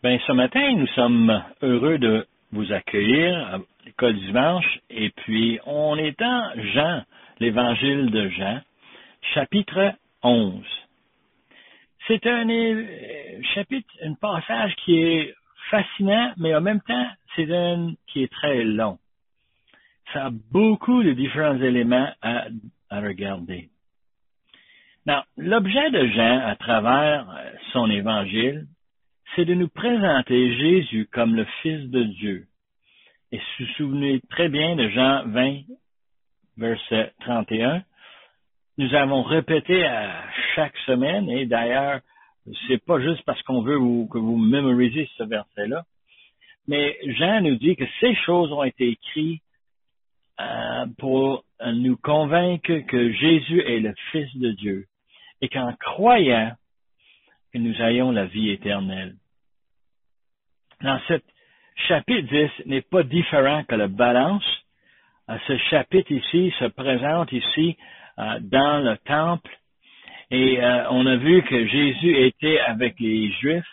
Ben, ce matin, nous sommes heureux de vous accueillir à l'école du dimanche. Et puis, on est dans Jean, l'évangile de Jean, chapitre 11. C'est un euh, chapitre, un passage qui est fascinant, mais en même temps, c'est un qui est très long. Ça a beaucoup de différents éléments à, à regarder. L'objet de Jean à travers euh, son évangile, c'est de nous présenter Jésus comme le Fils de Dieu. Et vous souvenez très bien de Jean 20, verset 31, nous avons répété à chaque semaine, et d'ailleurs, c'est pas juste parce qu'on veut que vous mémorisez ce verset-là, mais Jean nous dit que ces choses ont été écrites euh, pour nous convaincre que Jésus est le Fils de Dieu et qu'en croyant que nous ayons la vie éternelle. Dans ce chapitre 10 n'est pas différent que la balance. Euh, ce chapitre ici se présente ici euh, dans le temple et euh, on a vu que Jésus était avec les Juifs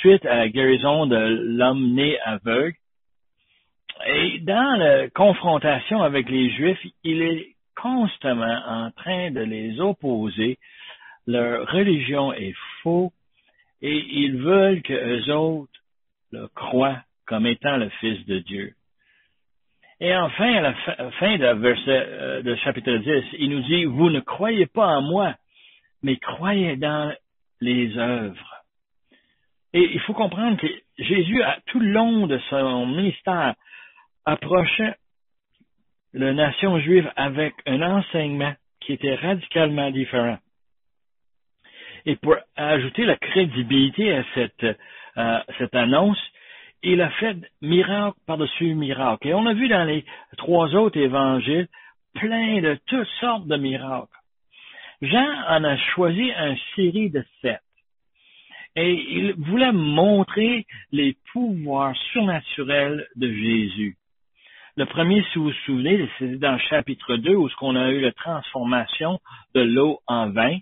suite à la guérison de l'homme né aveugle. Et dans la confrontation avec les Juifs, il est constamment en train de les opposer. Leur religion est et ils veulent que eux autres le croient comme étant le Fils de Dieu. Et enfin, à la fin de verset euh, chapitre 10, il nous dit, vous ne croyez pas en moi, mais croyez dans les œuvres. Et il faut comprendre que Jésus, tout le long de son ministère, approchait la nation juive avec un enseignement qui était radicalement différent. Et pour ajouter la crédibilité à cette, cette annonce, il a fait miracle par-dessus miracle. Et on a vu dans les trois autres évangiles plein de toutes sortes de miracles. Jean en a choisi une série de sept. Et il voulait montrer les pouvoirs surnaturels de Jésus. Le premier, si vous vous souvenez, c'est dans le chapitre 2 où qu'on a eu la transformation de l'eau en vin.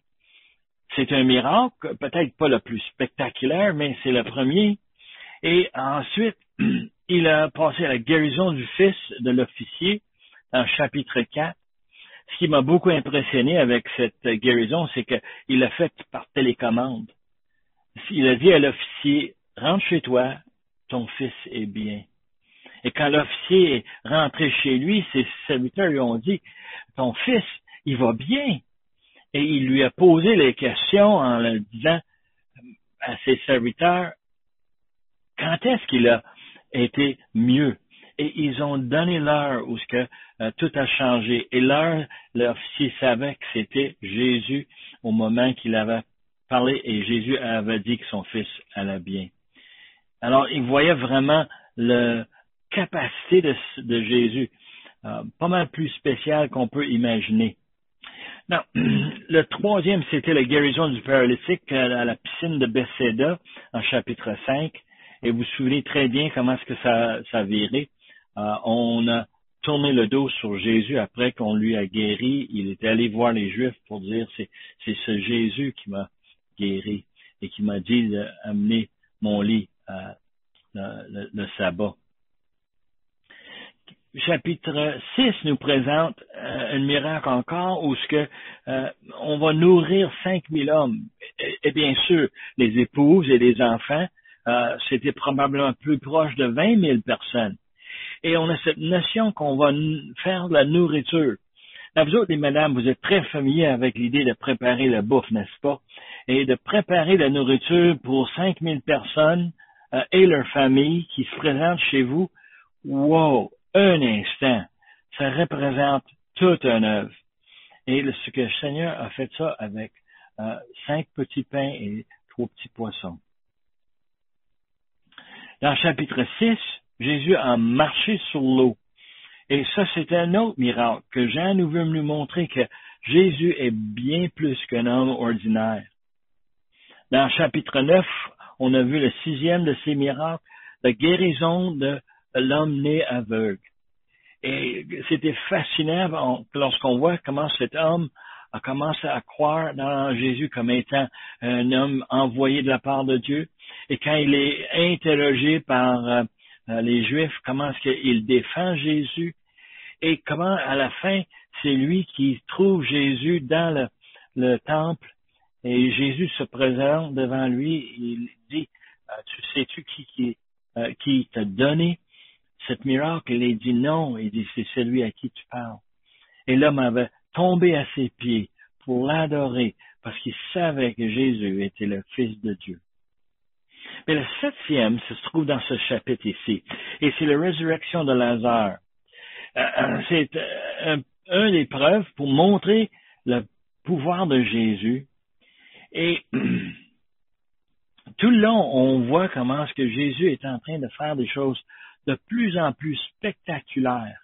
C'est un miracle, peut-être pas le plus spectaculaire, mais c'est le premier. Et ensuite, il a passé à la guérison du fils de l'officier dans chapitre 4. Ce qui m'a beaucoup impressionné avec cette guérison, c'est qu'il l'a fait par télécommande. Il a dit à l'officier, rentre chez toi, ton fils est bien. Et quand l'officier est rentré chez lui, ses serviteurs lui ont dit, ton fils, il va bien. Et il lui a posé les questions en le disant à ses serviteurs, quand est-ce qu'il a été mieux? Et ils ont donné l'heure où ce que euh, tout a changé. Et l'heure, l'officier savait que c'était Jésus au moment qu'il avait parlé et Jésus avait dit que son fils allait bien. Alors, il voyait vraiment le, capacité de, Jésus, euh, pas mal plus spéciale qu'on peut imaginer. Non, le troisième, c'était la guérison du paralytique à la piscine de Bethesda en chapitre 5. Et vous vous souvenez très bien comment est-ce que ça, ça a viré. Euh, on a tourné le dos sur Jésus après qu'on lui a guéri. Il est allé voir les Juifs pour dire c'est, ce Jésus qui m'a guéri et qui m'a dit d'amener mon lit à le sabbat chapitre 6 nous présente euh, un miracle encore où ce que euh, on va nourrir 5000 hommes. Et, bien sûr, les épouses et les enfants, euh, c'était probablement plus proche de 20 000 personnes. Et on a cette notion qu'on va faire de la nourriture. Là, vous autres, les madames, vous êtes très familiers avec l'idée de préparer la bouffe, n'est-ce pas? Et de préparer la nourriture pour 5000 personnes et leurs familles qui se présentent chez vous. Wow! Un instant, ça représente toute une œuvre. Et ce que le Seigneur a fait ça avec euh, cinq petits pains et trois petits poissons. Dans le chapitre 6, Jésus a marché sur l'eau. Et ça, c'est un autre miracle que Jean nous veut nous montrer que Jésus est bien plus qu'un homme ordinaire. Dans le chapitre 9, on a vu le sixième de ces miracles, la guérison de l'homme né aveugle. Et c'était fascinant lorsqu'on voit comment cet homme a commencé à croire dans Jésus comme étant un homme envoyé de la part de Dieu. Et quand il est interrogé par euh, euh, les Juifs, comment est-ce qu'il défend Jésus et comment à la fin, c'est lui qui trouve Jésus dans le, temple et Jésus se présente devant lui, il dit, euh, tu sais-tu qui, qui, qui t'a donné cette miracle? Il dit non, il dit, c'est celui à qui tu parles. Et l'homme avait tombé à ses pieds pour l'adorer parce qu'il savait que Jésus était le Fils de Dieu. Mais le septième se trouve dans ce chapitre ici, et c'est la résurrection de Lazare. Euh, euh, c'est euh, un, des preuves pour montrer le pouvoir de Jésus. Et tout le long, on voit comment ce que Jésus est en train de faire des choses de plus en plus spectaculaires.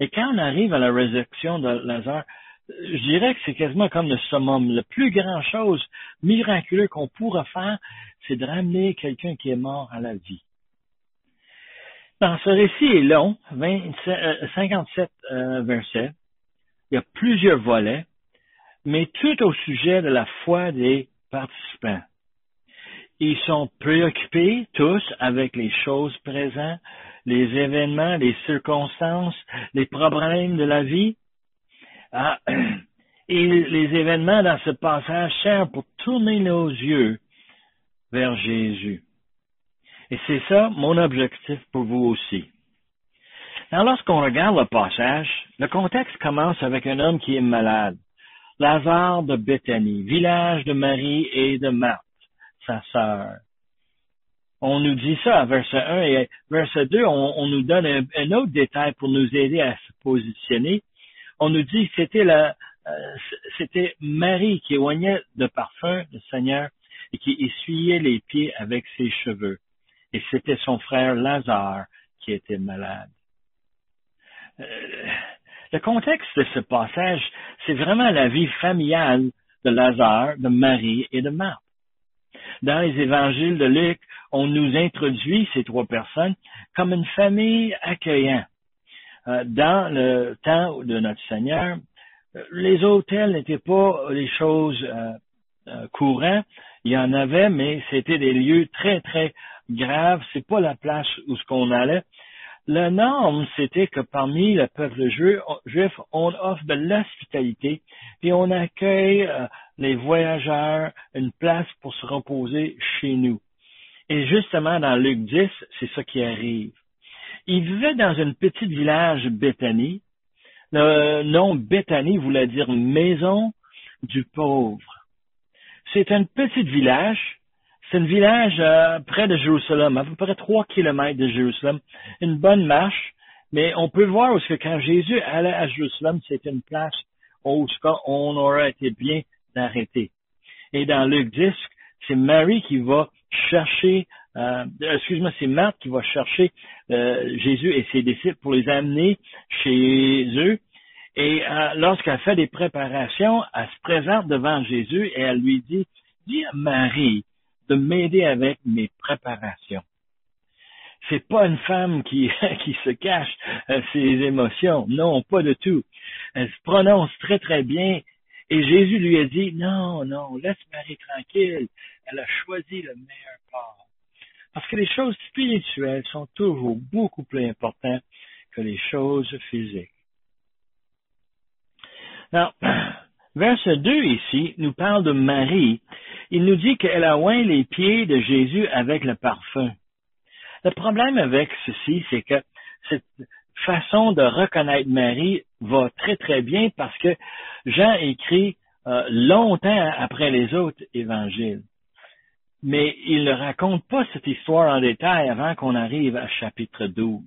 Et quand on arrive à la résurrection de Lazare, je dirais que c'est quasiment comme le summum. La plus grande chose miraculeuse qu'on pourra faire, c'est de ramener quelqu'un qui est mort à la vie. Dans ce récit est long, 57 euh, euh, versets. Il y a plusieurs volets, mais tout au sujet de la foi des participants. Ils sont préoccupés tous avec les choses présentes, les événements, les circonstances, les problèmes de la vie. Ah, et les événements dans ce passage servent pour tourner nos yeux vers Jésus. Et c'est ça mon objectif pour vous aussi. Alors, lorsqu'on regarde le passage, le contexte commence avec un homme qui est malade. Lazare de Béthanie, village de Marie et de Marthe, sa sœur. On nous dit ça à verset 1 et verset 2, on, nous donne un, autre détail pour nous aider à se positionner on nous dit que c'était la, euh, c'était Marie qui éloignait de parfum le Seigneur et qui essuyait les pieds avec ses cheveux. Et c'était son frère Lazare qui était malade. Euh, le contexte de ce passage, c'est vraiment la vie familiale de Lazare, de Marie et de Marthe. Dans les évangiles de Luc, on nous introduit ces trois personnes comme une famille accueillante. Euh, dans le temps de notre Seigneur, les hôtels n'étaient pas les choses euh, euh, courantes. Il y en avait, mais c'était des lieux très, très graves. C'est pas la place où ce qu'on allait. La norme, c'était que parmi le peuple juif, on offre de l'hospitalité et on accueille les voyageurs une place pour se reposer chez nous. Et justement, dans Luc 10, c'est ça qui arrive. Il vivait dans un petit village Béthanie. Le nom Béthanie voulait dire maison du pauvre. C'est un petit village. C'est un village euh, près de Jérusalem, à peu près trois kilomètres de Jérusalem. Une bonne marche, mais on peut voir aussi que quand Jésus allait à Jérusalem, c'était une place où on aurait été bien d'arrêter. Et dans Luc 10, c'est Marie qui va chercher euh, excuse-moi, c'est Marthe qui va chercher euh, Jésus et ses disciples pour les amener chez eux. Et euh, lorsqu'elle fait des préparations, elle se présente devant Jésus et elle lui dit, dis à Marie de m'aider avec mes préparations. C'est pas une femme qui, qui se cache ses émotions. Non, pas du tout. Elle se prononce très, très bien. Et Jésus lui a dit, non, non, laisse Marie tranquille. Elle a choisi le meilleur part. Parce que les choses spirituelles sont toujours beaucoup plus importantes que les choses physiques. Alors, verset 2 ici nous parle de Marie. Il nous dit qu'elle a oint les pieds de Jésus avec le parfum. Le problème avec ceci, c'est que cette façon de reconnaître Marie va très très bien parce que Jean écrit euh, longtemps après les autres évangiles mais il ne raconte pas cette histoire en détail avant qu'on arrive à chapitre 12.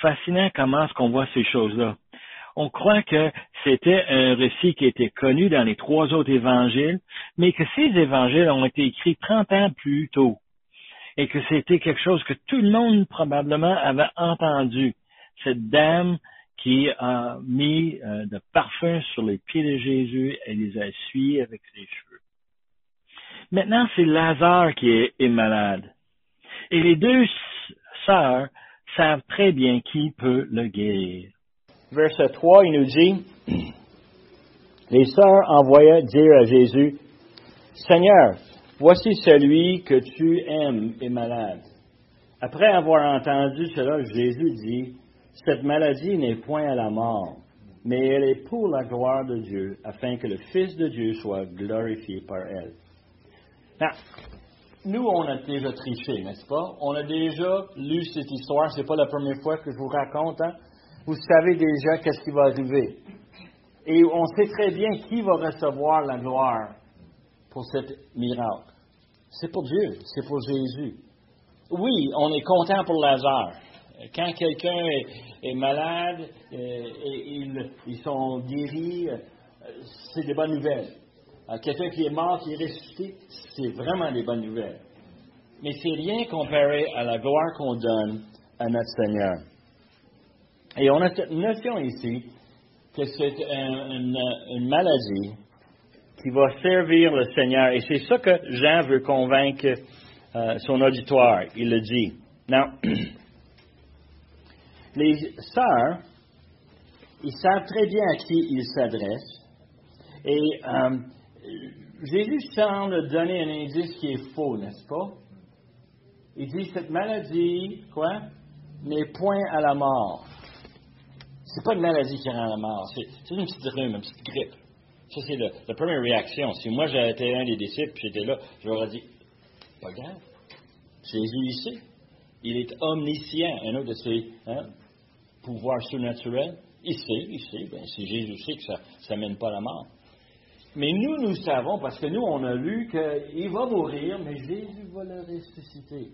Fascinant comment est-ce qu'on voit ces choses-là. On croit que c'était un récit qui était connu dans les trois autres évangiles, mais que ces évangiles ont été écrits 30 ans plus tôt et que c'était quelque chose que tout le monde probablement avait entendu. Cette dame qui a mis euh, de parfum sur les pieds de Jésus, et les a essuyés avec ses cheveux. Maintenant, c'est Lazare qui est, malade. Et les deux sœurs savent très bien qui peut le guérir. Verset 3, il nous dit, les sœurs envoyaient dire à Jésus, Seigneur, Voici celui que tu aimes est malade. Après avoir entendu cela, Jésus dit, Cette maladie n'est point à la mort, mais elle est pour la gloire de Dieu, afin que le Fils de Dieu soit glorifié par elle. nous, on a déjà triché, n'est-ce pas? On a déjà lu cette histoire. C'est pas la première fois que je vous raconte. Hein? Vous savez déjà qu'est-ce qui va arriver. Et on sait très bien qui va recevoir la gloire pour cette miracle. C'est pour Dieu, c'est pour Jésus oui, on est content pour Lazare. Quand quelqu'un est, malade euh, et, ils, sont guéris, euh, c'est des bonnes nouvelles. Quelqu'un qui est mort, qui est ressuscité, c'est vraiment des bonnes nouvelles. Mais c'est rien comparé à la gloire qu'on donne à notre Seigneur. Et on a cette notion ici que c'est une, maladie qui va servir le Seigneur. Et c'est ça que Jean veut convaincre euh, son auditoire. Il le dit. Now, les sœurs, ils savent très bien à qui ils s'adressent. Et euh, Jésus semble donner un indice qui est faux, n'est-ce pas? Il dit cette maladie, quoi, n'est point à la mort. C'est pas une maladie qui rend la mort, c'est une petite rhume, une petite grippe. Ça, c'est la première réaction. Si moi j'avais été un des disciples, j'étais là, j'aurais dit, pas grave. Jésus ici. Il est omniscient, un autre de ses hein, pouvoirs surnaturels. Il sait, il sait. Ben, si Jésus sait que ça ne mène pas à la mort. Mais nous, nous savons, parce que nous, on a lu qu'il va mourir, mais Jésus va le ressusciter.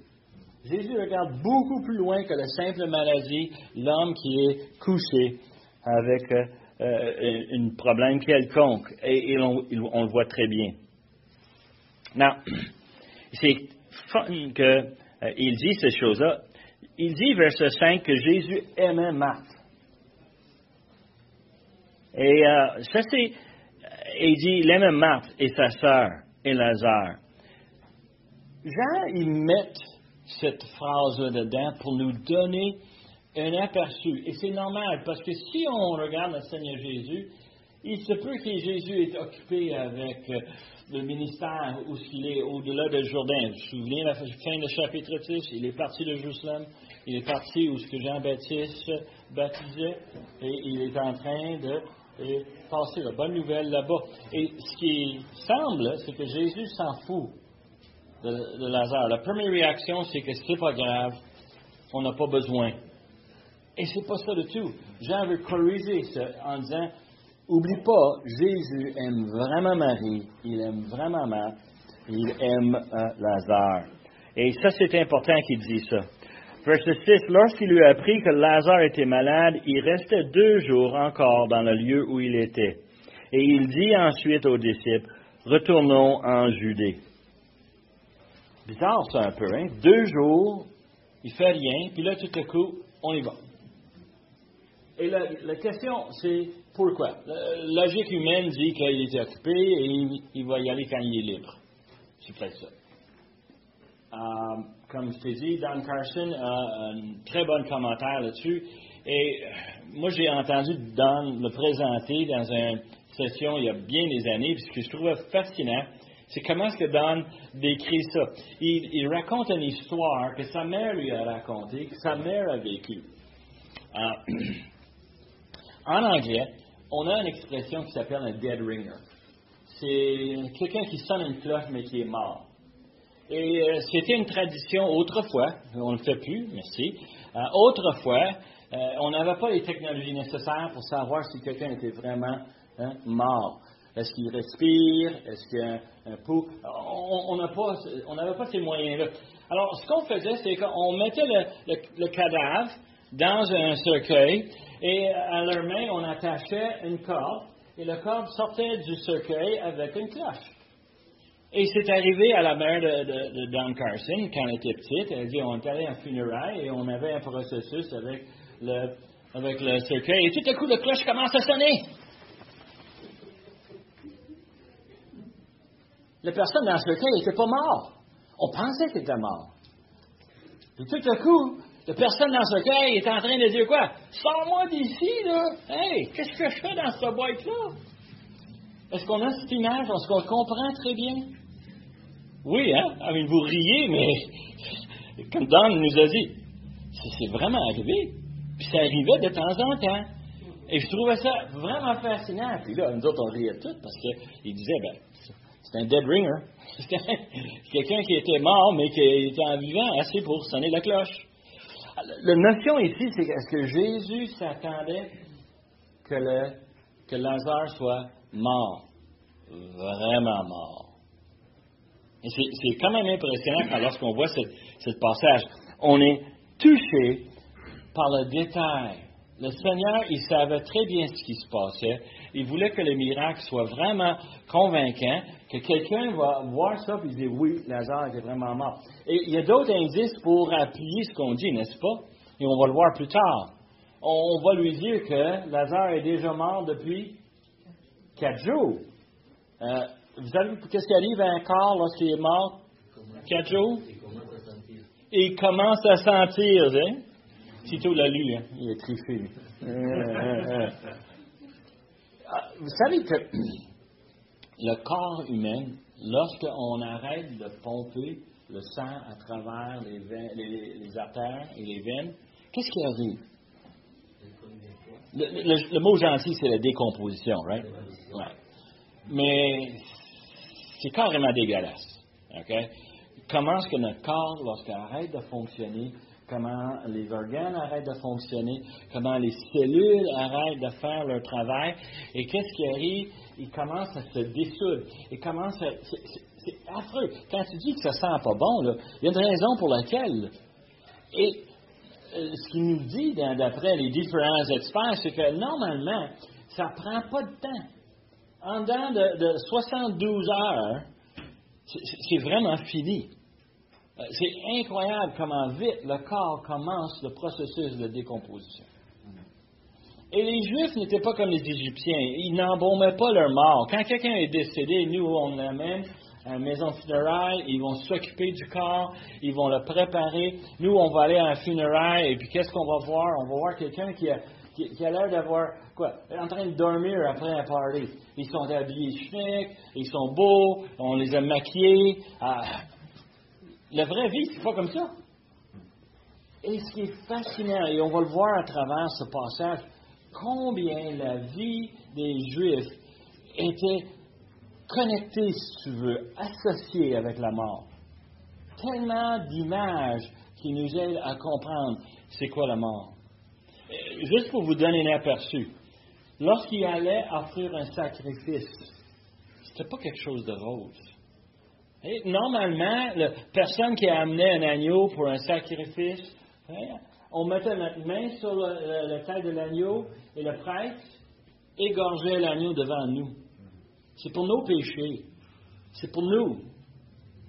Jésus regarde beaucoup plus loin que la simple maladie, l'homme qui est couché avec euh, euh, un problème quelconque. Et, on, le voit très bien. Now, c'est qu'il euh, dit ces choses-là. Il dit, verset 5, que Jésus aimait Marthe. Et ça, c'est. Il dit, il aimait Marthe et sa sœur et Lazare. Jean, il met cette phrase-là dedans pour nous donner un aperçu. Et c'est normal, parce que si on regarde le Seigneur Jésus, il se peut que Jésus est occupé avec euh, le ministère où il est au-delà de Jourdain. Vous vous souvenez, la fin du chapitre 6, il est parti de Jérusalem, il est parti où ce que Jean-Baptiste baptisait, et il est en train de passer la bonne nouvelle là-bas. Et ce qui semble, c'est que Jésus s'en fout de, Lazare. La première réaction, c'est que c'est pas grave, on n'a pas besoin. Et c'est pas ça du tout. Jean veut corriger ça en disant, Oublie pas, Jésus aime vraiment Marie, il aime vraiment Marthe, il aime euh, Lazare. Et ça, c'est important qu'il dise ça. Verset 6, lorsqu'il a appris que Lazare était malade, il restait deux jours encore dans le lieu où il était. Et il dit ensuite aux disciples, retournons en Judée. Bizarre ça un peu, hein? Deux jours, il fait rien, puis là, tout à coup, on y va. Et la question, c'est pourquoi? La logique humaine dit qu'il était occupé et il, va y aller quand il est libre. C'est peut-être ça. Euh, comme je t'ai dit, Dan Carson a un très bon commentaire là-dessus. Et euh, moi, j'ai entendu Dan le présenter dans une session il y a bien des années, puis ce que je trouvais fascinant, c'est comment est-ce que Dan décrit ça? Il, raconte une histoire que sa mère lui a racontée, que sa mère a vécue. Euh, en anglais, on a une expression qui s'appelle un dead ringer. C'est quelqu'un qui sonne une cloche mais qui est mort. Et euh, c'était une tradition autrefois, on ne le fait plus, merci. Euh, autrefois, euh, on n'avait pas les technologies nécessaires pour savoir si quelqu'un était vraiment hein, mort. Est-ce qu'il respire? Est-ce qu'il y a un, pouls? On n'avait pas, ces moyens-là. Alors, ce qu'on faisait, c'est qu'on mettait le cadavre dans un cercueil et à leur main, on attachait une corde, et la corde sortait du cercueil avec une cloche. Et c'est arrivé à la mère de, de, Don Carson, quand elle était petite, elle dit, on est allé en funérailles et on avait un processus avec le, avec le cercueil, et tout à coup, la cloche commence à sonner. La personne dans le cercueil n'était pas morte. On pensait qu'elle était morte. Et tout à coup, la personne dans ce cas est en train de dire quoi? Sors-moi d'ici, là! Hey, qu'est-ce que je fais dans cette boîte-là? Est-ce qu'on a cette image? Est-ce qu'on comprend très bien? Oui, hein? I mean, vous riez, mais comme Don nous a dit, c'est vraiment arrivé. Puis ça arrivait de temps en temps. Et je trouvais ça vraiment fascinant. Puis là, nous autres, on riait tout parce qu'il disait, ben, c'est un dead ringer. C'est quelqu'un qui était mort, mais qui était en vivant assez pour sonner la cloche. La notion ici, c'est est-ce que Jésus s'attendait que, le, que Lazare soit mort? Vraiment mort. Et c'est quand même impressionnant lorsqu'on voit ce passage. On est touché par le détail. Le Seigneur, il savait très bien ce qui se passait. Il voulait que le miracle soit vraiment convaincant, que quelqu'un va voir ça et dire oui, Lazare était vraiment mort. Et il y a d'autres indices pour appuyer ce qu'on dit, n'est-ce pas? Et on va le voir plus tard. On va lui dire que Lazare est déjà mort depuis quatre jours. Euh, vous savez qu'est-ce qui arrive à un corps lorsqu'il est mort? Quatre jours? Et il commence à sentir. Hein? Tito l'a lu, hein? il est triché. Euh, euh, euh. Ah, vous savez que le corps humain, lorsqu'on arrête de pomper le sang à travers les, artères et les veines, qu'est-ce qui arrive? Le, mot gentil, c'est la décomposition, right? Ouais. Mais c'est carrément dégueulasse. OK? Comment est-ce que notre corps, lorsqu'il arrête de fonctionner, comment les organes arrêtent de fonctionner, comment les cellules arrêtent de faire leur travail, et qu'est-ce qui arrive? Ils commencent à se dissoudre. Ils commencent à... C'est affreux. Quand tu dis que ça sent pas bon, il y a une raison pour laquelle. Et euh, ce qu'il nous dit d'après les différents experts, c'est que normalement, ça ne prend pas de temps. En dedans de, de 72 heures, c'est vraiment fini. Euh, c'est incroyable comment vite le corps commence le processus de décomposition. Et les Juifs n'étaient pas comme les Égyptiens. Ils n'embaumaient pas leur mort. Quand quelqu'un est décédé, nous, on l'amène à la maison funéraire, ils vont s'occuper du corps, ils vont le préparer. Nous, on va aller à un funéraire, et puis qu'est-ce qu'on va voir? On va voir quelqu'un qui a, l'air d'avoir, quoi, en train de dormir après un party. Ils sont habillés schnick, ils sont beaux, on les a maquillés. Ah, la vraie vie, c'est pas comme ça. Et ce qui est fascinant, et on va le voir à travers ce passage, combien la vie des Juifs était connectée, si tu veux, associée avec la mort. Tellement d'images qui nous aident à comprendre c'est quoi la mort. Euh, juste pour vous donner un aperçu, lorsqu'il allait offrir un sacrifice, c'était pas quelque chose de rose normalement, la personne qui a amené un agneau pour un sacrifice, hein, on mettait notre main sur le, tête de l'agneau et le prêtre égorgeait l'agneau devant nous. C'est pour nos péchés. C'est pour nous.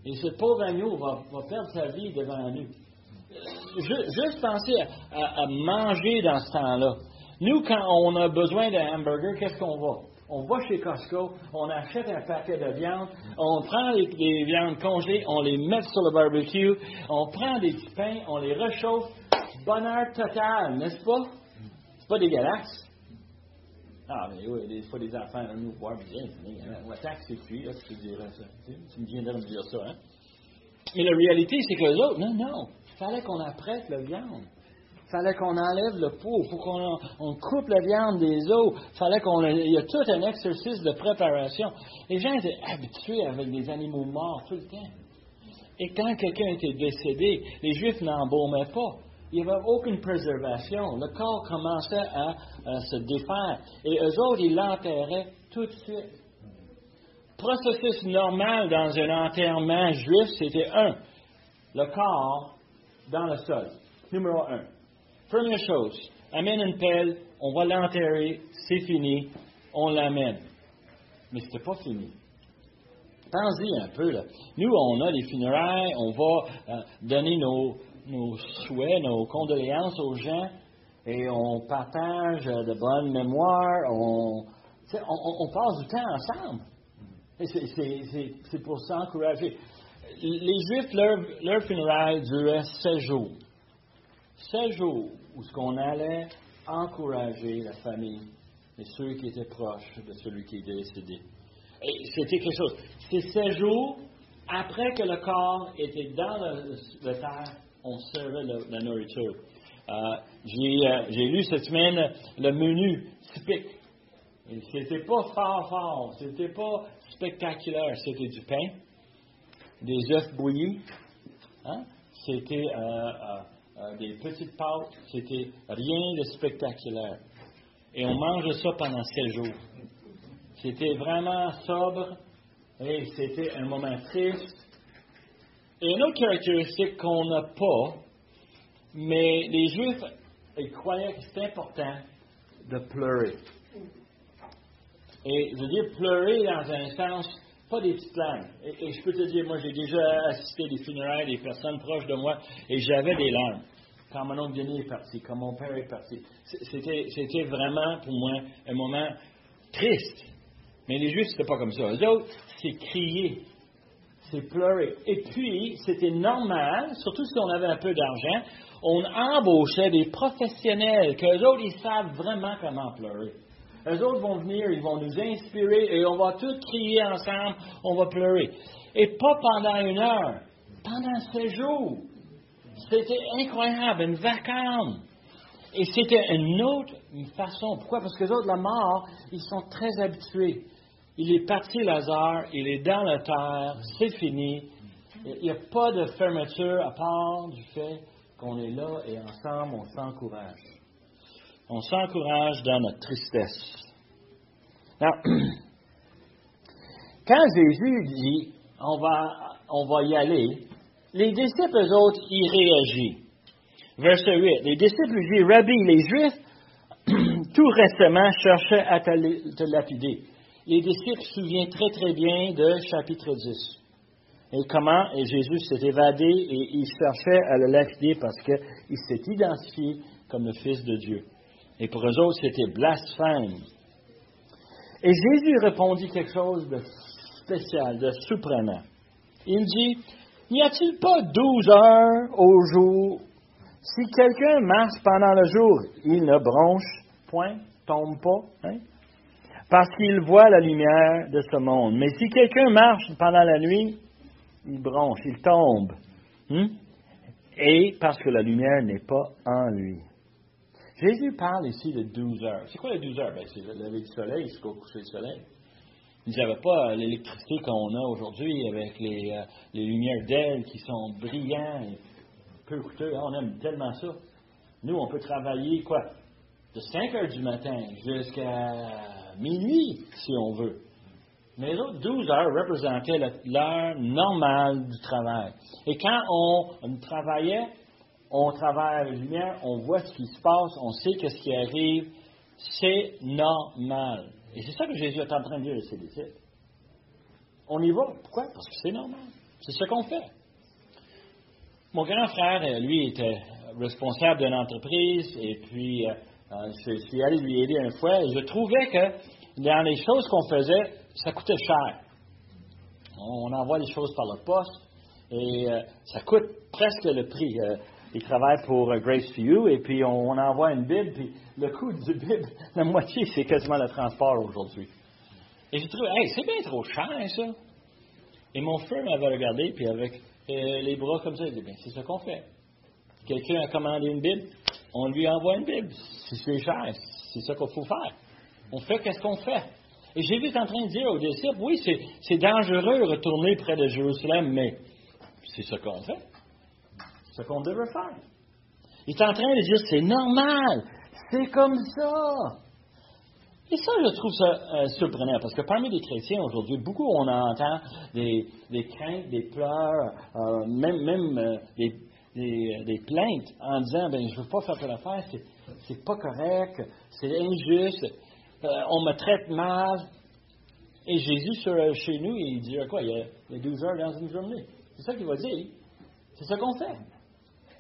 Et ce pauvre agneau va, perdre sa vie devant nous. juste penser à, à manger dans ce temps-là. Nous, quand on a besoin d'un hamburger, qu'est-ce qu'on va? On va chez Costco, on achète un paquet de viande, on prend les, viandes congelées, on les met sur le barbecue, on prend des petits pains, on les réchauffe. Bonheur total, n'est-ce pas? C'est pas dégueulasse. Ah, mais oui, des fois, les enfants, nous voir bien. On attaque c'est cuit, là, tu dirais ça. Tu me viendrais me dire ça, hein? Mais la réalité, c'est que les autres, non, non, il fallait qu'on apprête la viande fallait qu'on enlève le pot, pour qu'on on coupe la viande des os, fallait qu'on il y a tout un exercice de préparation. Les gens étaient habitués avec des animaux morts tout le temps. Et quand quelqu'un était décédé, les Juifs n'embaumaient pas. Il n'y avait aucune préservation. Le corps commençait à, se défaire. Et eux autres, ils l'enterraient tout de suite. Processus normal dans un enterrement juif, c'était un, le corps dans le sol. Numéro un. Première chose, amène une pelle, on va l'enterrer, c'est fini, on l'amène. Mais c'était pas fini. Pensez un peu, là. Nous, on a des funérailles, on va euh, donner nos, souhaits, nos condoléances aux gens, et on partage de bonnes mémoires, on, passe du temps ensemble. C'est pour s'encourager. Les Juifs, leur, leur funérailles duraient 16 jours. 16 jours où ce qu'on allait encourager la famille et ceux qui étaient proches de celui qui était décédé. Et c'était quelque chose. C'est 16 jours après que le corps était dans le, le terre, on servait la nourriture. Euh, j'ai, euh, j'ai lu cette semaine le menu typique. Et C'était pas fort fort, c'était pas spectaculaire, c'était du pain, des œufs bouillis, hein? c'était euh, euh, des petites pâtes, c'était rien de spectaculaire. Et on mange ça pendant sept jours. C'était vraiment sobre et c'était un moment triste. Et une autre caractéristique qu'on n'a pas, mais les Juifs, ils croyaient que c'était important de pleurer. Et je dire pleurer dans un sens, pas des petites larmes. Et, je peux te dire, moi j'ai déjà assisté des funérailles des personnes proches de moi et j'avais des larmes. Quand mon oncle Denis est parti, quand mon père est parti. C'était vraiment pour moi un moment triste. Mais les Juifs, c'était pas comme ça. Les autres, c'est crier, c'est pleurer. Et puis, c'était normal, surtout si on avait un peu d'argent, on embauchait des professionnels, qu'eux autres, ils savent vraiment comment pleurer. Eux autres vont venir, ils vont nous inspirer et on va tous crier ensemble, on va pleurer. Et pas pendant une heure, pendant sept jours. C'était incroyable, une vacarme. Et c'était une autre façon. Pourquoi? Parce que les autres, la mort, ils sont très habitués. Il est parti, Lazare, il est dans la terre, c'est fini. Il n'y a pas de fermeture à part du fait qu'on est là et ensemble, on s'encourage. On s'encourage dans notre tristesse. Now, quand Jésus dit on va, on va y aller, les disciples, eux autres, y réagissent. Verset 8. Les disciples lui disent Rabbi, les Juifs, tout récemment, cherchaient à te, te lapider. Les disciples se souviennent très très bien de chapitre 10. Et comment? Et Jésus s'est évadé et il cherchait à le lapider parce qu'il s'est identifié comme le Fils de Dieu. Et pour eux autres, c'était blasphème. Et Jésus répondit quelque chose de spécial, de surprenant. Il dit, n'y a-t-il pas douze heures au jour? Si quelqu'un marche pendant le jour, il ne bronche point, tombe pas, hein? parce qu'il voit la lumière de ce monde. Mais si quelqu'un marche pendant la nuit, il bronche, il tombe. hein? Et parce que la lumière n'est pas en lui. Jésus parle ici de 12 heures. C'est quoi les 12 heures? Ben, c'est le lever du soleil jusqu'au coucher du soleil. Ils n'avaient pas l'électricité qu'on a aujourd'hui avec les, euh, les lumières d'ailes qui sont brillantes et peu coûteux. Ah, on aime tellement ça. Nous, on peut travailler, quoi, de 5 heures du matin jusqu'à minuit, si on veut. Mais les autres 12 heures représentaient l'heure normale du travail. Et quand on travaillait, on travaille avec la lumière, on voit ce qui se passe, on sait ce qui arrive. C'est normal. Et c'est ça que Jésus est en train de dire à ses disciples. On y va. Pourquoi? Parce que c'est normal. C'est ce qu'on fait. Mon grand frère, euh, lui, était responsable d'une entreprise et puis euh, euh, je suis allé lui aider une fois et je trouvais que dans les choses qu'on faisait, ça coûtait cher. On envoie les choses par la poste et euh, ça coûte presque le prix. Il travaille pour euh, Grace to You et puis on, envoie une Bible, puis le coût du Bible, la moitié, c'est quasiment le transport aujourd'hui. Et j'ai trouvé, hey, c'est bien trop cher, ça. Et mon frère m'avait regardé, puis avec euh, les bras comme ça, il dit, bien, c'est ce qu'on fait. Quelqu'un a commandé une Bible, on lui envoie une Bible. Si c'est cher, c'est ça qu'il faut faire. On fait qu'est-ce qu'on fait. Et Jésus est en train de dire aux disciples, oui, c'est, c'est dangereux de retourner près de Jérusalem, mais c'est ce qu'on fait. Ce qu'on devrait faire. Il est en train de dire, c'est normal, c'est comme ça. Et ça, je trouve ça euh, surprenant, parce que parmi les chrétiens aujourd'hui, beaucoup on entend des, craintes, des pleurs, euh, même, même euh, des, plaintes en disant, ben, je ne veux pas faire telle affaire, c'est, c'est pas correct, c'est injuste, on me traite mal. Et Jésus, sur, chez nous, il dit quoi? Il y, a, il y a 12 heures dans une journée. C'est ça qu'il va dire. C'est ça qu'on fait.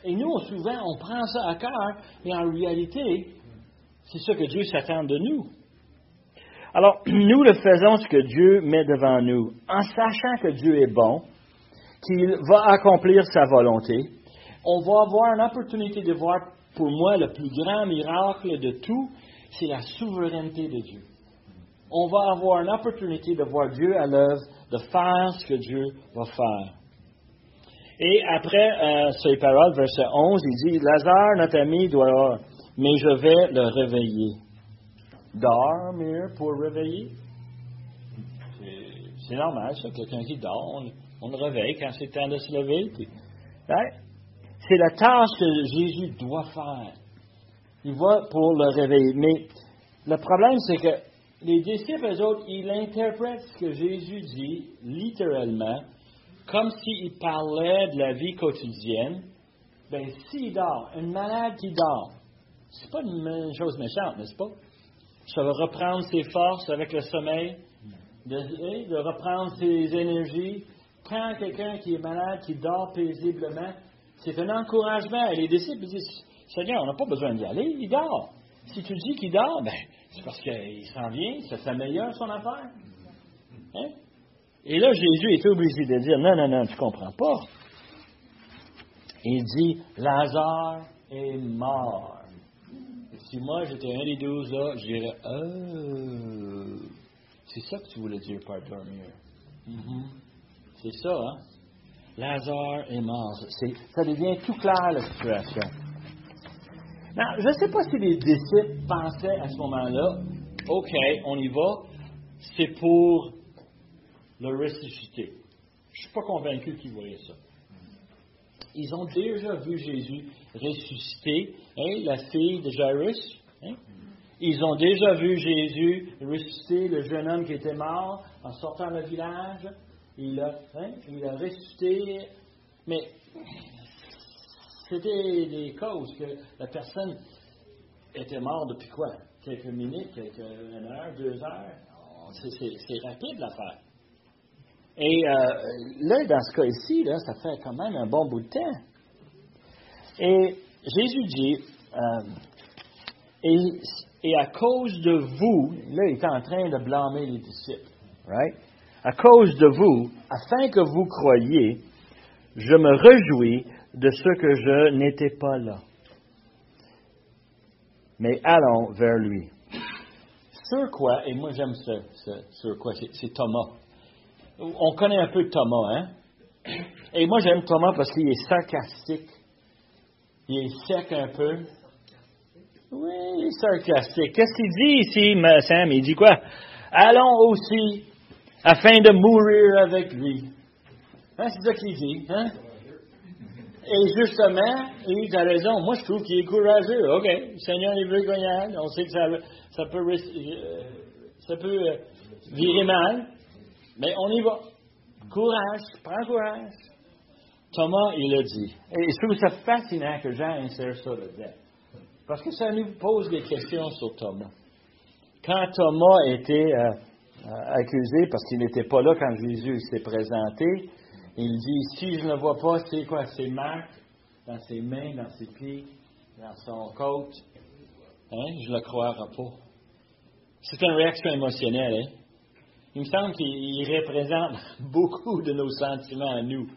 Et nous, souvent, on prend ça à cœur, mais en réalité, c'est ça que Dieu s'attend de nous. Alors, nous le faisons ce que Dieu met devant nous, en sachant que Dieu est bon, qu'il va accomplir sa volonté. On va avoir une opportunité de voir, pour moi, le plus grand miracle de tout, c'est la souveraineté de Dieu. On va avoir une opportunité de voir Dieu à l'œuvre de faire ce que Dieu va faire. Et après euh, ces paroles, verset 11, il dit, Lazare, notre ami, doit mais je vais le réveiller. Dormir pour réveiller? C'est normal, ça, quelqu'un qui dort, on, le réveille quand c'est temps de se lever. C'est la tâche que Jésus doit faire. Il va pour le réveiller. Mais le problème, c'est que les disciples, eux autres, ils interprètent ce que Jésus dit littéralement comme s'il parlait de la vie quotidienne. Ben, s'il dort, une malade qui dort, c'est pas une chose méchante, n'est-ce pas? Ça va reprendre ses forces avec le sommeil, de, reprendre ses énergies. Quand quelqu'un qui est malade, qui dort paisiblement, c'est un encouragement. Et les disciples disent, Seigneur, on n'a pas besoin d'y aller, il dort. Si tu dis qu'il dort, ben, c'est parce qu'il s'en vient, ça s'améliore son affaire. Hein? Et là, Jésus est obligé de dire, non, non, non, tu ne comprends pas. Il dit, Lazare est mort. si moi j'étais un des douze là, je dirais, oh, c'est ça que tu voulais dire par dormir. Mm-hmm. C'est ça, hein? Lazare est mort. ça devient tout clair la situation. Non, je ne sais pas si les disciples pensaient à ce moment-là, OK, on y va, c'est pour le ressusciter. Je ne suis pas convaincu qu'ils voyaient ça. Ils ont déjà vu Jésus ressusciter, hein, la fille de Jairus. Hein. Ils ont déjà vu Jésus ressusciter le jeune homme qui était mort en sortant le village. Il a, hein, il a ressuscité. Mais c'était des causes que la personne était morte depuis quoi? Quelques minutes, quelques une heure, deux heures? C'est rapide l'affaire. Et euh, là, dans ce cas ici, là, ça fait quand même un bon bout de temps. Et Jésus dit, euh, et, et, à cause de vous, là, il est en train de blâmer les disciples, right? À cause de vous, afin que vous croyiez, je me réjouis de ce que je n'étais pas là. Mais allons vers lui. Sur quoi, et moi j'aime ce, ce, sur quoi, c'est Thomas on connaît un peu Thomas, hein? Et moi, j'aime Thomas parce qu'il est sarcastique. Il est sec un peu. Oui, il est sarcastique. Qu'est-ce qu'il dit ici, Sam? Il dit quoi? Allons aussi afin de mourir avec lui. Hein, c'est ça qu'il dit, hein? Et justement, il a raison. Moi, je trouve qu'il est courageux. OK, le Seigneur, il veut gagner. On sait que ça, ça peut, euh, ça peut euh, virer mal. Mais on y va. Courage, prends courage. Thomas, il a dit. Et je trouve ça fascinant que Jean insère ça là-dedans. Parce que ça nous pose des questions sur Thomas. Quand Thomas été euh, accusé parce qu'il n'était pas là quand Jésus s'est présenté, il dit Si je ne le vois pas, c'est quoi? Ses marques dans ses mains, dans ses pieds, dans son côte. Hein? Je ne le croirai pas. C'est une réaction émotionnelle. Hein? Il me semble qu'il représente beaucoup de nos sentiments à nous.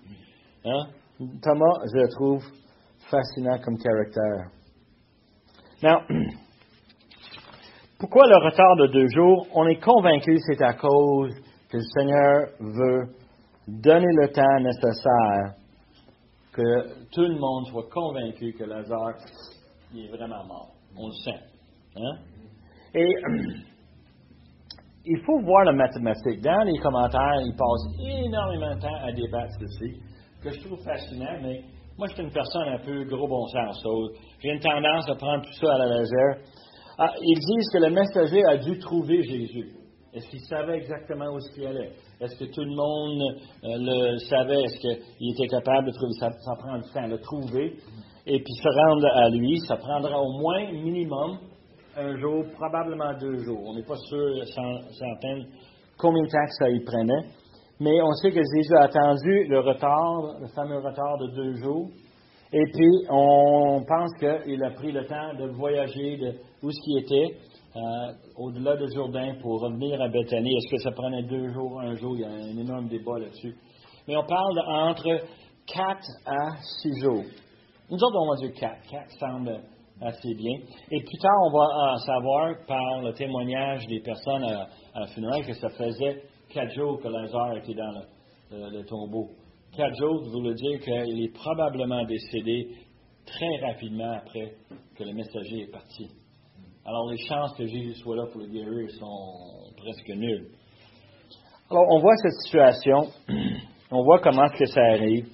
Hein? Thomas, je le trouve fascinant comme caractère. Now, pourquoi le retard de deux jours? On est convaincu que c'est à cause que le Seigneur veut donner le temps nécessaire que tout le monde soit convaincu que Lazare est vraiment mort. On le sent. Hein? Et il faut voir la mathématique. Dans les commentaires, ils passent énormément de temps à débattre ceci, que je trouve fascinant, mais moi, je suis une personne un peu gros bon sens. J'ai une tendance à prendre tout ça à la légère. Ah, ils disent que le messager a dû trouver Jésus. Est-ce qu'il savait exactement où il allait? Est-ce que tout le monde euh, le savait? Est-ce qu'il était capable de trouver? Ça, ça prend du temps, le trouver? Et puis se rendre à lui, ça prendra au moins minimum un jour, probablement deux jours. On n'est pas sûr, certain, combien de temps ça y prenait. Mais on sait que Jésus a attendu le retard, le fameux retard de deux jours. Et puis, on pense qu'il a pris le temps de voyager où ce était, euh, au-delà de Jourdain, pour revenir à Bethanie. Est-ce que ça prenait deux jours, un jour? Il y a un énorme débat là-dessus. Mais on parle entre quatre à six jours. Nous autres, on va dire quatre. Quatre semble assez bien. Et plus tard, on va savoir par le témoignage des personnes à, la funéraille que ça faisait quatre jours que Lazare était dans le, le tombeau. Quatre jours veut dire qu'il est probablement décédé très rapidement après que le messager est parti. Alors les chances que Jésus soit là pour le guérir sont presque nulles. Alors on voit cette situation, on voit comment que ça arrive.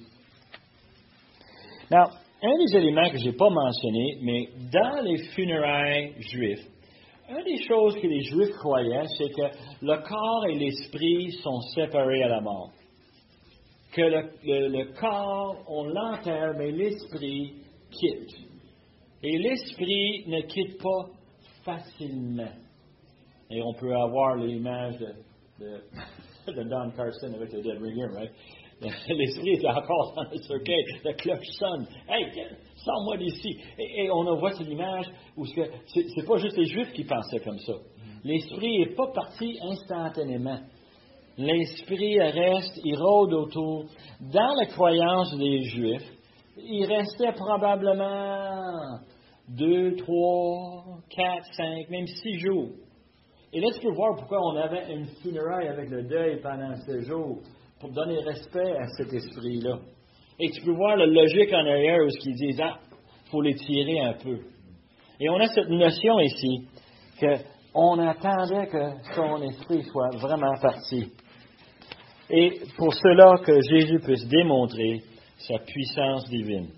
Now, un des éléments que je n'ai pas mentionné, mais dans les funérailles juifs, une des choses que les Juifs croyaient, c'est que le corps et l'esprit sont séparés à la mort. Que le, corps, on l'enterre, mais l'esprit quitte. Et l'esprit ne quitte pas facilement. Et on peut avoir l'image de, Don Carson avec le Dead Ringer, right? L'esprit est encore dans le cercueil, la cloche sonne. Hey, sors-moi d'ici. Et, on voit cette image où ce c'est pas juste les Juifs qui pensaient comme ça. L'esprit n'est pas parti instantanément. L'esprit reste, il rôde autour. Dans la croyance des Juifs, il restait probablement deux, trois, quatre, cinq, même six jours. Et là, tu peux voir pourquoi on avait une funéraille avec le deuil pendant ces jours, pour donner respect à cet esprit-là. Et tu peux voir la logique en arrière où ce qu'ils disent, ah, faut les tirer un peu. Et on a cette notion ici qu'on attendait que son esprit soit vraiment parti. Et pour cela que Jésus puisse démontrer sa puissance divine.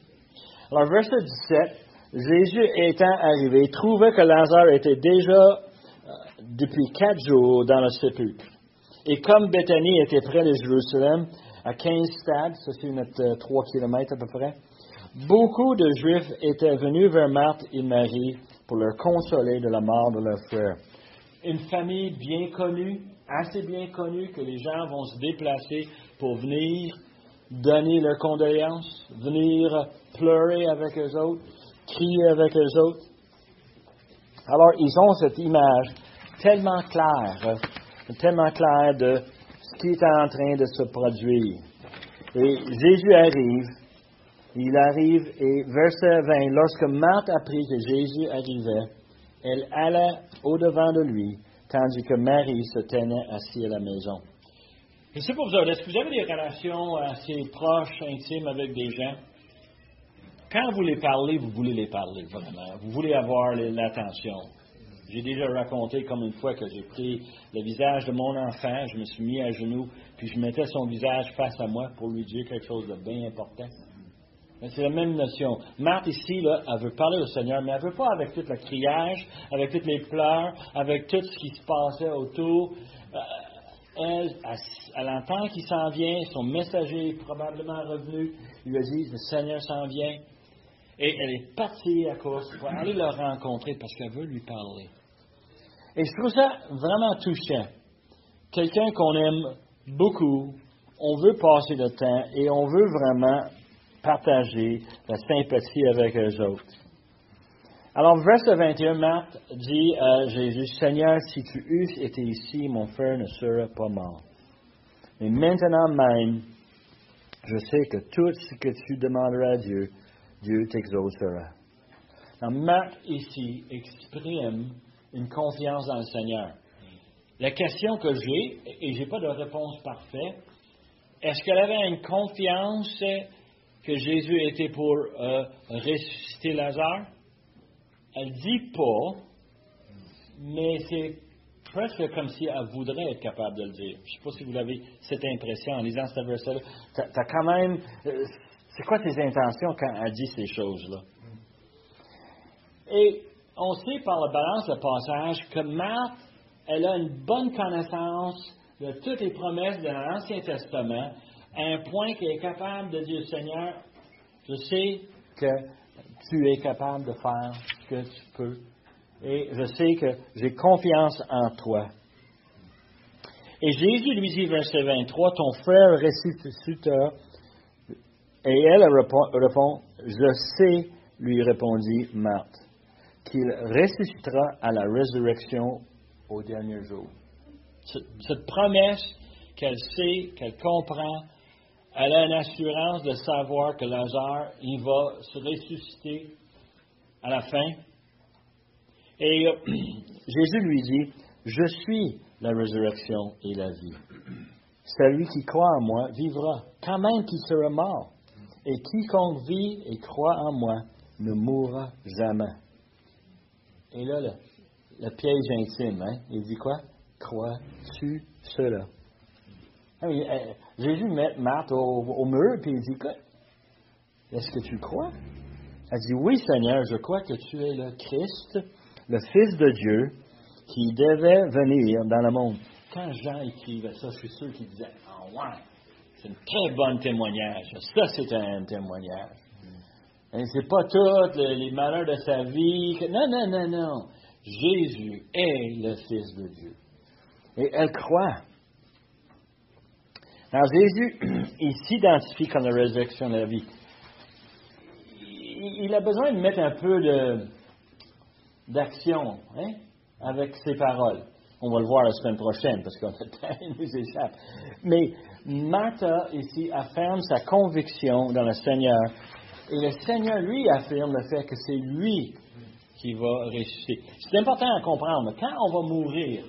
Alors, verset 17, Jésus étant arrivé, trouvait que Lazare était déjà euh, depuis quatre jours dans le sépulcre. Et comme Bethanie était près de Jérusalem, à 15 stades, ça fait notre 3 km à peu près, beaucoup de Juifs étaient venus vers Marthe et Marie pour leur consoler de la mort de leur frère. Une famille bien connue, assez bien connue, que les gens vont se déplacer pour venir donner leurs condoléances, venir pleurer avec eux autres, crier avec eux autres. Alors, ils ont cette image tellement claire, tellement claire de ce qui est en train de se produire. Et Jésus arrive, il arrive, et verset 20, lorsque Marthe apprit que Jésus arrivait, elle alla au-devant de lui, tandis que Marie se tenait assise à la maison. Je sais pas vous est-ce que vous avez des relations assez proches, intimes avec des gens? Quand vous les parlez, vous voulez les parler, vraiment. Vous voulez avoir l'attention. J'ai déjà raconté comme une fois que j'ai pris le visage de mon enfant, je me suis mis à genoux, puis je mettais son visage face à moi pour lui dire quelque chose de bien important. C'est la même notion. Marthe ici, là, elle veut parler au Seigneur, mais elle ne veut pas avec tout le criage, avec toutes les pleurs, avec tout ce qui se passait autour. Euh, elle, elle, entend qu'il s'en vient, son messager est probablement revenu, lui a dit, le Seigneur s'en vient. Et elle est partie à cause pour aller le rencontrer parce qu'elle veut lui parler. Et je trouve ça vraiment touchant. Quelqu'un qu'on aime beaucoup, on veut passer le temps et on veut vraiment partager la sympathie avec eux autres. Alors, verset 21, Marthe dit à Jésus, Seigneur, si tu eusses été ici, mon frère ne serait pas mort. Mais maintenant même, je sais que tout ce que tu demanderas à Dieu, Dieu t'exaucera. Marthe ici exprime une confiance dans le Seigneur. La question que j'ai, et je n'ai pas de réponse parfaite, est-ce qu'elle avait une confiance que Jésus était pour euh, ressusciter Lazare? Elle dit pas, mais c'est presque comme si elle voudrait être capable de le dire. Je ne sais pas si vous avez cette impression en lisant ce verset-là. Tu quand même. Euh, c'est quoi tes intentions quand elle dit ces choses-là? Et on sait par la balance de passage que Marthe, elle a une bonne connaissance de toutes les promesses de l'Ancien Testament, à un point qu'elle est capable de dire, Seigneur, je sais que tu es capable de faire ce que tu peux. Et je sais que j'ai confiance en toi. Et Jésus lui dit, verset 23, ton frère ressuscitera. Et elle répond, je sais, lui répondit Marthe, qu'il ressuscitera à la résurrection au dernier jour. Cette promesse qu'elle sait, qu'elle comprend, elle a une assurance de savoir que Lazare, il va se ressusciter à la fin. Et euh, Jésus lui dit, je suis la résurrection et la vie. Celui qui croit en moi vivra, quand même qu'il sera mort. Et quiconque vit et croit en moi ne mourra jamais. Et là, le, piège intime, hein? il dit quoi? Crois-tu cela? Ah euh, Jésus met Marthe au, mur, puis il dit, est-ce que tu crois? Elle dit, oui Seigneur, je crois que tu es le Christ, le Fils de Dieu, qui devait venir dans le monde. Quand Jean écrivait ça, je suis sûr qu'il disait, ah ouais, c'est un très bon témoignage. Ça, c'est un témoignage. Et c'est pas tout les malheurs de sa vie. Non, non, non, non. Jésus est le Fils de Dieu. Et elle croit. Alors Jésus, il s'identifie comme la résurrection de la vie. Il a besoin de mettre un peu d'action hein, avec ses paroles. On va le voir la semaine prochaine parce qu'on nous échappe. Mais Martha ici affirme sa conviction dans le Seigneur. Et le Seigneur, lui, affirme le fait que c'est lui qui va ressusciter. C'est important à comprendre. Quand on va mourir,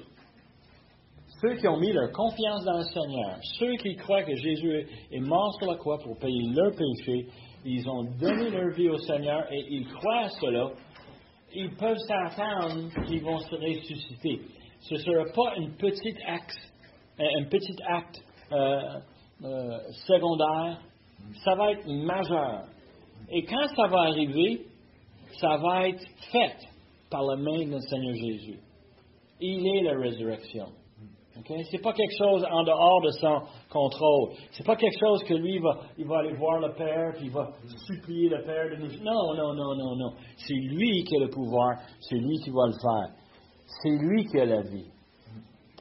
ceux qui ont mis leur confiance dans le Seigneur, ceux qui croient que Jésus est mort sur la croix pour payer leurs péchés, ils ont donné leur vie au Seigneur et ils croient à cela, ils peuvent s'attendre qu'ils vont se ressusciter. Ce ne sera pas une petite acte, un petit acte euh, euh, secondaire, ça va être majeur. Et quand ça va arriver, ça va être fait par la main du Seigneur Jésus. Il est la résurrection. Okay? Ce n'est pas quelque chose en dehors de son contrôle. Ce n'est pas quelque chose que lui, va, il va aller voir le Père, puis il va supplier le Père de nous. Non, non, non, non, non. C'est lui qui a le pouvoir, c'est lui qui va le faire. C'est lui qui a la vie.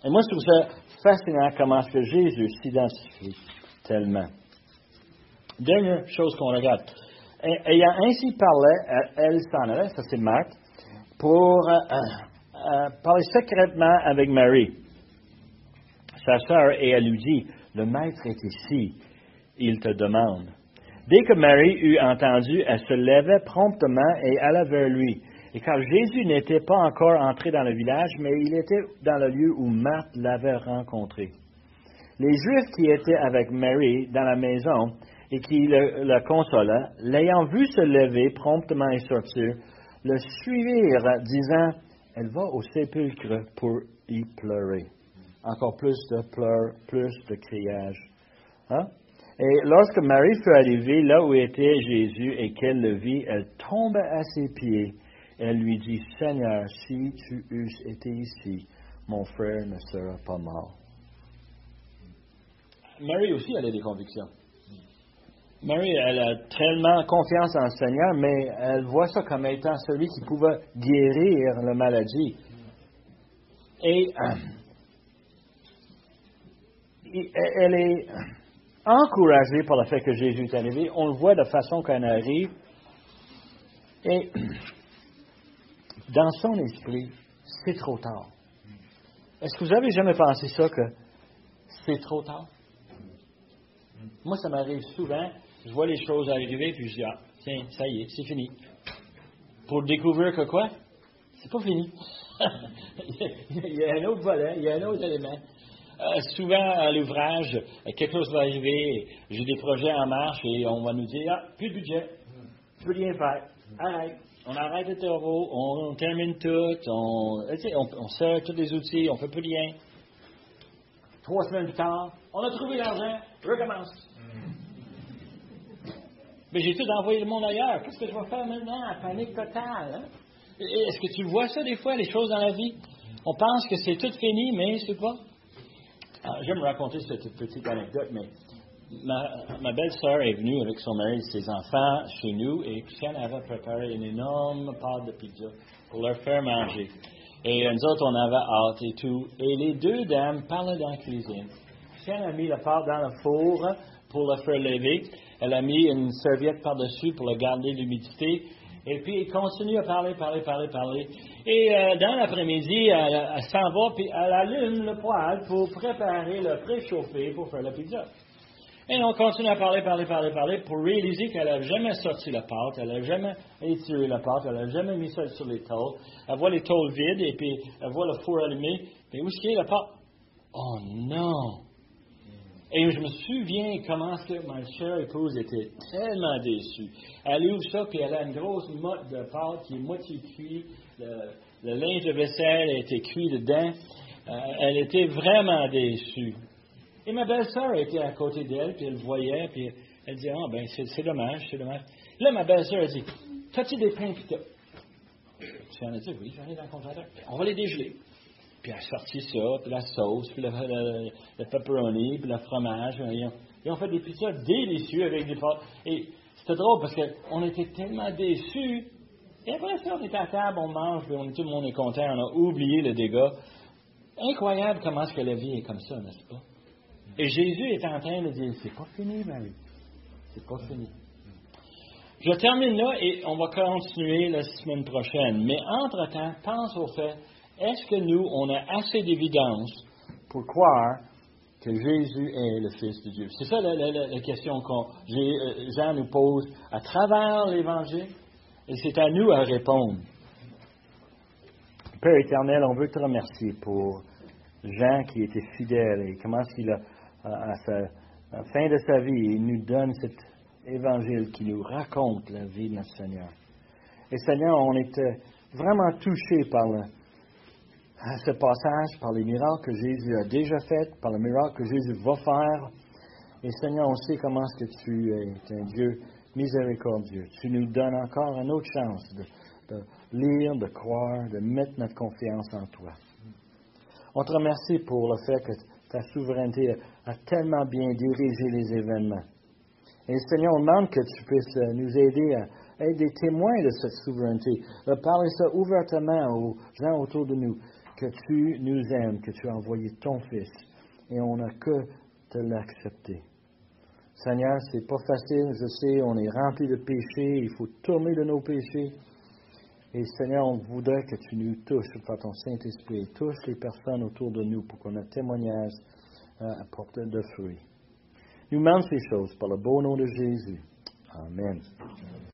Et moi, je trouve ça fascinant comment est-ce que Jésus s'identifie tellement. Dernière chose qu'on regarde. Ayant ainsi parlé, s'en allait, ça c'est Marc, pour euh, euh, parler secrètement avec Marie, sa sœur, et elle lui dit, le maître est ici, il te demande. Dès que Marie eut entendu, elle se levait promptement et alla vers lui. Et car Jésus n'était pas encore entré dans le village, mais il était dans le lieu où Marthe l'avait rencontré. Les Juifs qui étaient avec Marie dans la maison et qui le, le l'ayant vu se lever promptement et sortir, le suivirent, disant, Elle va au sépulcre pour y pleurer. Encore plus de pleurs, plus de criage. Hein? Et lorsque Marie fut arrivée là où était Jésus et qu'elle le vit, elle tomba à ses pieds elle lui dit, Seigneur, si tu eusses été ici, mon frère ne sera pas mort. Marie aussi, elle a des convictions. Marie, elle a tellement confiance en le Seigneur, mais elle voit ça comme étant celui qui pouvait guérir la maladie. Et euh, elle est encouragée par le fait que Jésus est arrivé. On le voit de façon qu'elle arrive. Et dans son esprit, c'est trop tard. Est-ce que vous avez jamais pensé ça que c'est trop tard? Moi, ça m'arrive souvent. Je vois les choses arriver, puis je dis, ah, tiens, ça y est, c'est fini. Pour découvrir que quoi? C'est pas fini. il y a un autre volet, il y a un autre élément. Euh, souvent, à l'ouvrage, quelque chose va arriver, j'ai des projets en marche et on va nous dire, ah, plus de budget, tu peux rien faire, arrête on arrête le travaux, on, termine tout, on, on, sert tous les outils, on fait plus rien. Trois semaines plus tard, on a trouvé l'argent, recommence. Mais j'ai tout envoyé le monde ailleurs. Qu'est-ce que je vais faire maintenant? Panique totale. Hein? Est-ce que tu vois ça des fois, les choses dans la vie? On pense que c'est tout fini, mais c'est pas. Alors, je vais me raconter cette petite anecdote, mais ma, belle-sœur est venue avec son mari et ses enfants chez nous et Christiane avait préparé une énorme pâte de pizza pour leur faire manger. Et nous autres, on avait hâte et tout. Et les deux dames parlaient dans la cuisine. Christiane a mis la pâte dans le four pour la faire lever. Elle a mis une serviette par-dessus pour la garder l'humidité. Et puis, elle continue à parler, parler, parler, parler. Et euh, dans l'après-midi, elle, s'en va, puis elle allume le poêle pour préparer le préchauffé pour faire la pizza. Et on continue à parler, parler, parler, parler pour réaliser qu'elle n'a jamais sorti la pâte, elle n'a jamais étiré la pâte, elle n'a jamais mis ça sur les tôles. Elle voit les tôles vides et puis elle voit le four allumé. Mais où est-ce qu'il y a la pâte? Oh non! Et je me souviens comment que ma chère épouse était tellement déçue. Elle ouvre ça, puis elle a une grosse motte de pâte qui est moitié cuite. Le, linge de vaisselle été cuit dedans. Euh, elle était vraiment déçue. Et ma belle-sœur était à côté d'elle, puis elle voyait, puis elle dit Ah, ben, c'est dommage, c'est dommage. Là, ma belle-sœur, elle dit T'as-tu des pains, pita? Tu en as Oui, j'en ai dans le congélateur. On va les dégeler. Puis elle a sorti ça, puis la sauce, puis le, pepperoni, puis le fromage. Ils ont, fait des pizzas délicieux avec des pâtes. Et c'était drôle parce qu'on était tellement déçus. Et après ça, on est à table, on mange, puis on, tout le monde est content, on a oublié le dégât. Incroyable comment est-ce que la vie est comme ça, n'est-ce pas? Et Jésus est en train de dire, c'est pas fini, Marie. C'est pas fini. Je termine là et on va continuer la semaine prochaine. Mais entre-temps, pense au fait est-ce que nous, on a assez d'évidence pour croire que Jésus est le Fils de Dieu? C'est ça la, question que euh, Jean nous pose à travers l'Évangile, et c'est à nous à répondre. Père éternel, on veut te remercier pour Jean qui était fidèle et comment il a, à, la fin de sa vie, il nous donne cet évangile qui nous raconte la vie de notre Seigneur. Et Seigneur, on était vraiment touchés par le, à ce passage par les miracles que Jésus a déjà faits, par le miracle que Jésus va faire. Et Seigneur, on sait comment est-ce que tu es un Dieu miséricordieux. Tu nous donnes encore une autre chance de, de lire, de croire, de mettre notre confiance en toi. On te remercie pour le fait que ta souveraineté a tellement bien dirigé les événements. Et Seigneur, on demande que tu puisses nous aider à être des témoins de cette souveraineté, de parler ça ouvertement aux gens autour de nous, que tu nous aimes, que tu as envoyé ton Fils, et on n'a que de l'accepter. Seigneur, c'est pas facile, je sais, on est rempli de péchés, il faut tourner de nos péchés. Et Seigneur, on voudrait que tu nous touches par ton Saint-Esprit, touche les personnes autour de nous pour qu'on ait témoignage euh, à porter de fruits. Nous demandons ces choses par le beau nom de Jésus. Amen.